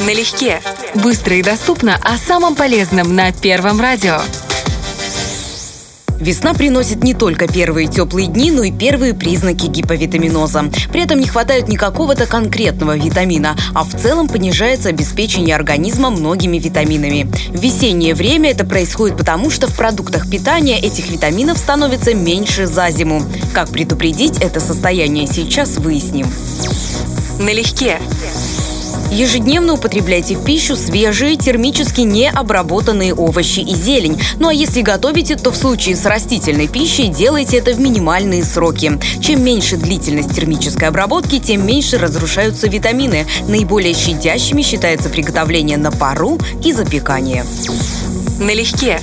Налегке. Быстро и доступно о самом полезном на Первом радио. Весна приносит не только первые теплые дни, но и первые признаки гиповитаминоза. При этом не хватает не какого-то конкретного витамина, а в целом понижается обеспечение организма многими витаминами. В весеннее время это происходит потому, что в продуктах питания этих витаминов становится меньше за зиму. Как предупредить это состояние сейчас выясним. Налегке. Ежедневно употребляйте в пищу свежие, термически необработанные овощи и зелень. Ну а если готовите, то в случае с растительной пищей делайте это в минимальные сроки. Чем меньше длительность термической обработки, тем меньше разрушаются витамины. Наиболее щадящими считается приготовление на пару и запекание. Налегке.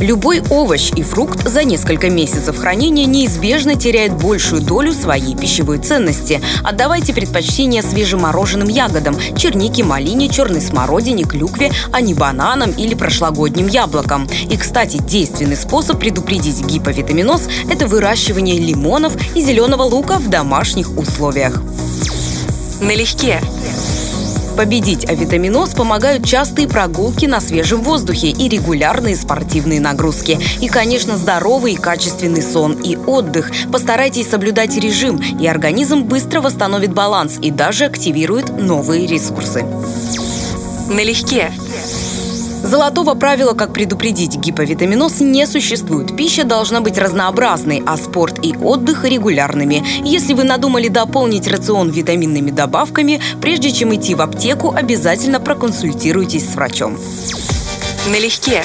Любой овощ и фрукт за несколько месяцев хранения неизбежно теряет большую долю своей пищевой ценности. Отдавайте предпочтение свежемороженным ягодам – чернике, малине, черной смородине, клюкве, а не бананам или прошлогодним яблокам. И, кстати, действенный способ предупредить гиповитаминоз – это выращивание лимонов и зеленого лука в домашних условиях. Налегке. Победить авитаминоз помогают частые прогулки на свежем воздухе и регулярные спортивные нагрузки. И, конечно, здоровый и качественный сон и отдых. Постарайтесь соблюдать режим, и организм быстро восстановит баланс и даже активирует новые ресурсы. Налегке. Золотого правила, как предупредить гиповитаминоз, не существует. Пища должна быть разнообразной, а спорт и отдых регулярными. Если вы надумали дополнить рацион витаминными добавками, прежде чем идти в аптеку, обязательно проконсультируйтесь с врачом. Налегке.